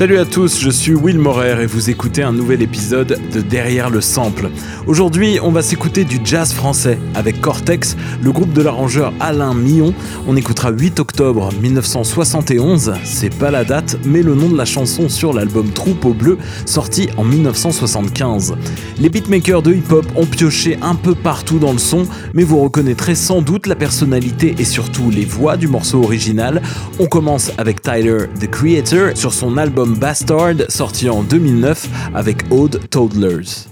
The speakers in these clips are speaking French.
Salut à tous, je suis Will Morer et vous écoutez un nouvel épisode de Derrière le Sample. Aujourd'hui, on va s'écouter du jazz français avec Cortex, le groupe de l'arrangeur Alain Millon. On écoutera 8 octobre 1971, c'est pas la date, mais le nom de la chanson sur l'album Troupeau Bleu, sorti en 1975. Les beatmakers de hip-hop ont pioché un peu partout dans le son, mais vous reconnaîtrez sans doute la personnalité et surtout les voix du morceau original. On commence avec Tyler, the Creator, sur son album Bastard, sorti en 2009 avec Old Toddlers.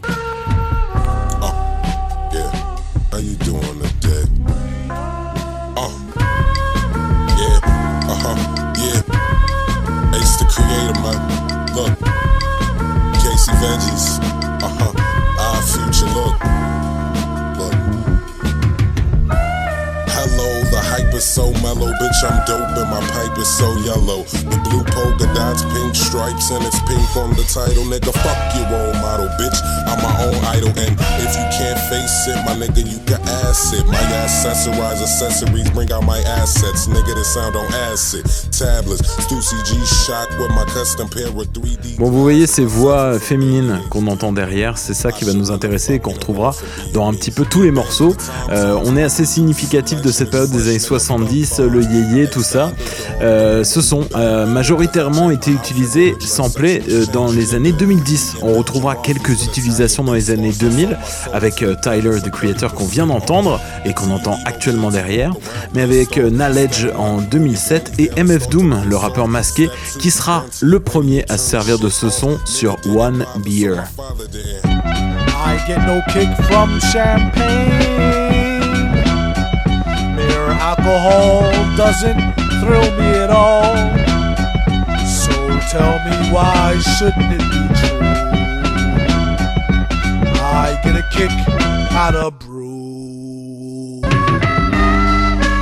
is so mellow, bitch, I'm dope and my pipe is so yellow. The polka dots, pink stripes, and it's pink on the title. Nigga, fuck your role model, bitch. I'm my own idol, and if you can't face it, my nigga, you can ass it. My accessorize accessories, bring out my assets. Nigga, this sound on acid. Tablets, Stussy G shock with my custom pair of 3D. Bon, vous voyez ces voix féminines qu'on entend derrière, c'est ça qui va nous intéresser et qu'on retrouvera dans un petit peu tous les morceaux. Euh, on est assez significatif de cette période des années 60 le yéyé, tout ça, euh, ce sont euh, majoritairement été utilisés, samplés euh, dans les années 2010. On retrouvera quelques utilisations dans les années 2000 avec Tyler, the Creator, qu'on vient d'entendre et qu'on entend actuellement derrière, mais avec Knowledge en 2007 et MF Doom, le rappeur masqué, qui sera le premier à se servir de ce son sur One Beer. Tell me why shouldn't it be true? I get a kick out of brew.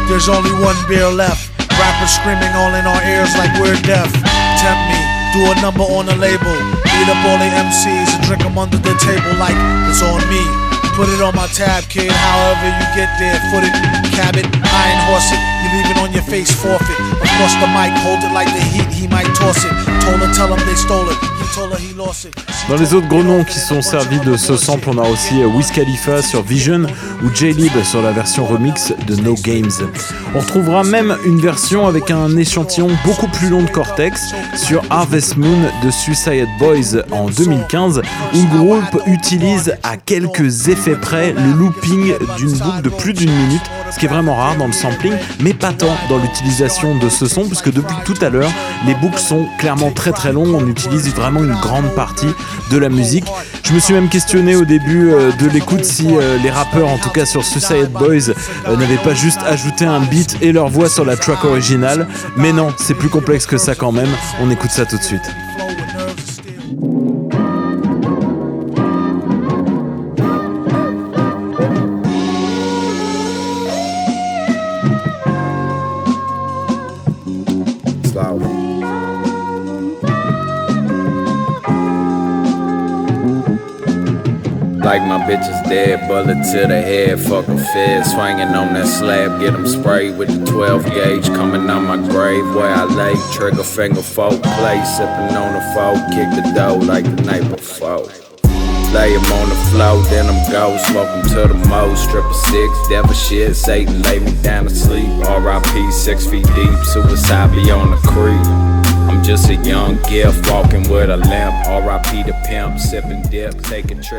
There's only one beer left. Rappers screaming all in our ears like we're deaf. Tempt me, do a number on a label. Beat up all the MCs and drink them under the table like it's on me. Put it on my tab, kid. However you get there, foot it, cab it, iron horse it. You leave it on your face, forfeit. Across the mic, hold it like the heat, he might toss it. Told her, tell him they stole it. Dans les autres gros noms qui sont servis de ce sample, on a aussi Wiz Khalifa sur Vision ou J-Lib sur la version remix de No Games. On retrouvera même une version avec un échantillon beaucoup plus long de Cortex sur Harvest Moon de Suicide Boys en 2015 où le groupe utilise à quelques effets près le looping d'une boucle de plus d'une minute, ce qui est vraiment rare dans le sampling, mais pas tant dans l'utilisation de ce son puisque depuis tout à l'heure, les boucles sont clairement très très longues, on utilise vraiment une grande partie de la musique. Je me suis même questionné au début euh, de l'écoute si euh, les rappeurs, en tout cas sur Suicide Boys, euh, n'avaient pas juste ajouté un beat et leur voix sur la track originale. Mais non, c'est plus complexe que ça quand même. On écoute ça tout de suite. Like my bitch is dead, bullet to the head, fuck a fed. Swinging on that slab, get them sprayed with the 12 gauge. Coming on my grave where I lay, trigger finger folk play. Sipping on the folk, kick the dough like the night before. Lay him on the floor, then I'm go. Smoke him to the most. Strip of six, devil shit. Satan lay me down to sleep. RIP, six feet deep. Suicide be on the creep.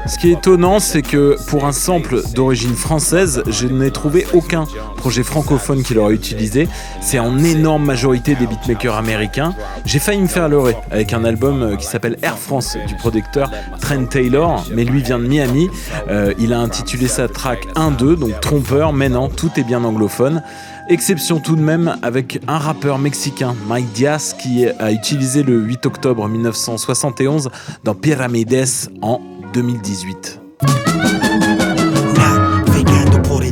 Ce qui est étonnant, c'est que pour un sample d'origine française, je n'ai trouvé aucun projet francophone qui l'aurait utilisé. C'est en énorme majorité des beatmakers américains. J'ai failli me faire leurrer avec un album euh, qui s'appelle Air France du producteur Trent Taylor, mais lui vient de Miami. Euh, il a intitulé sa track 1-2, donc trompeur, mais non, tout est bien anglophone. Exception tout de même avec un rappeur mexicain, Mike Diaz, qui a utilisé le 8 octobre 1971 dans Pyramides en 2018. Navegando por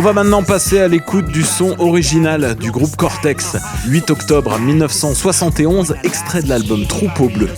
On va maintenant passer à l'écoute du son original du groupe Cortex, 8 octobre 1971, extrait de l'album Troupeau Bleu.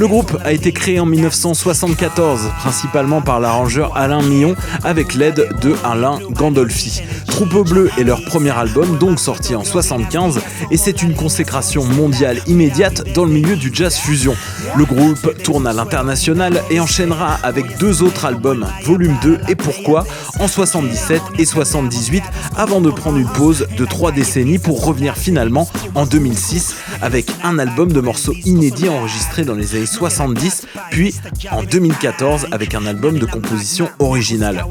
Le groupe a été créé en 1974, principalement par l'arrangeur Alain Millon, avec l'aide de Alain Gandolfi. Troupeau Bleu est leur premier album, donc sorti en 75, et c'est une consécration mondiale immédiate dans le milieu du jazz fusion. Le groupe tourne à l'international et enchaînera avec deux autres albums, Volume 2 et Pourquoi, en 77 et 78, avant de prendre une pause de trois décennies pour revenir finalement en 2006 avec un album de morceaux inédits enregistrés dans les années 70, puis en 2014 avec un album de composition originale.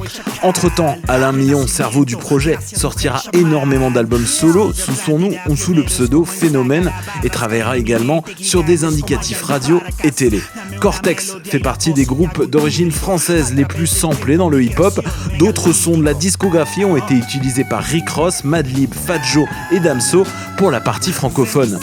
Entre-temps, Alain Millon, cerveau du projet, sortira énormément d'albums solo sous son nom ou sous le pseudo Phénomène et travaillera également sur des indicatifs radio et télé. Cortex fait partie des groupes d'origine française les plus samplés dans le hip-hop. D'autres sons de la discographie ont été utilisés par Rick Ross, Madlib, Fat Joe et Damso pour la partie francophone.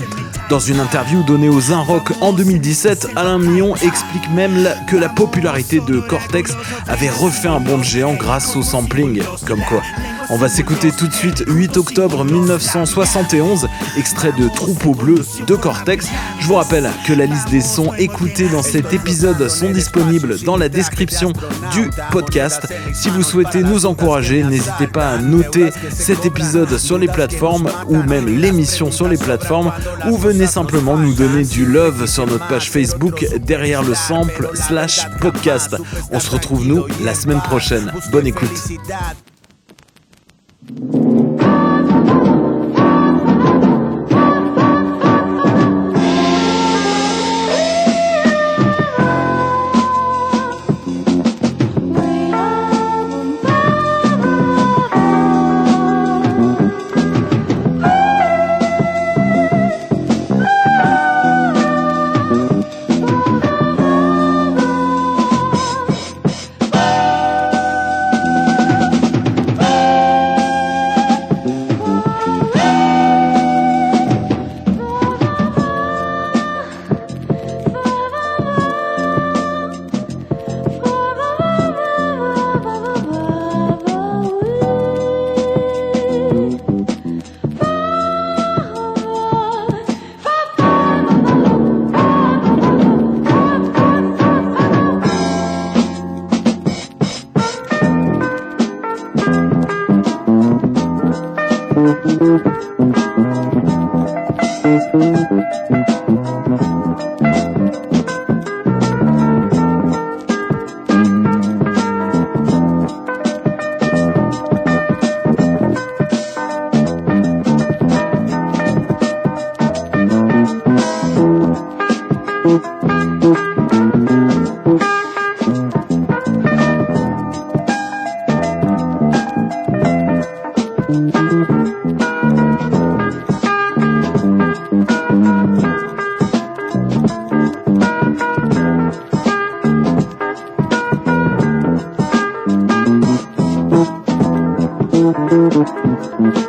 Dans une interview donnée aux Un Rock en 2017, Alain Millon explique même que la popularité de Cortex avait refait un bond géant grâce au sampling. Comme quoi. On va s'écouter tout de suite 8 octobre 1971, extrait de Troupeau Bleu de Cortex. Je vous rappelle que la liste des sons écoutés dans cet épisode sont disponibles dans la description du podcast. Si vous souhaitez nous encourager, n'hésitez pas à noter cet épisode sur les plateformes ou même l'émission sur les plateformes ou venez simplement nous donner du love sur notre page Facebook derrière le sample slash podcast. On se retrouve nous la semaine prochaine. Bonne écoute.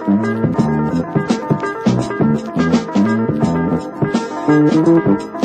Thank you.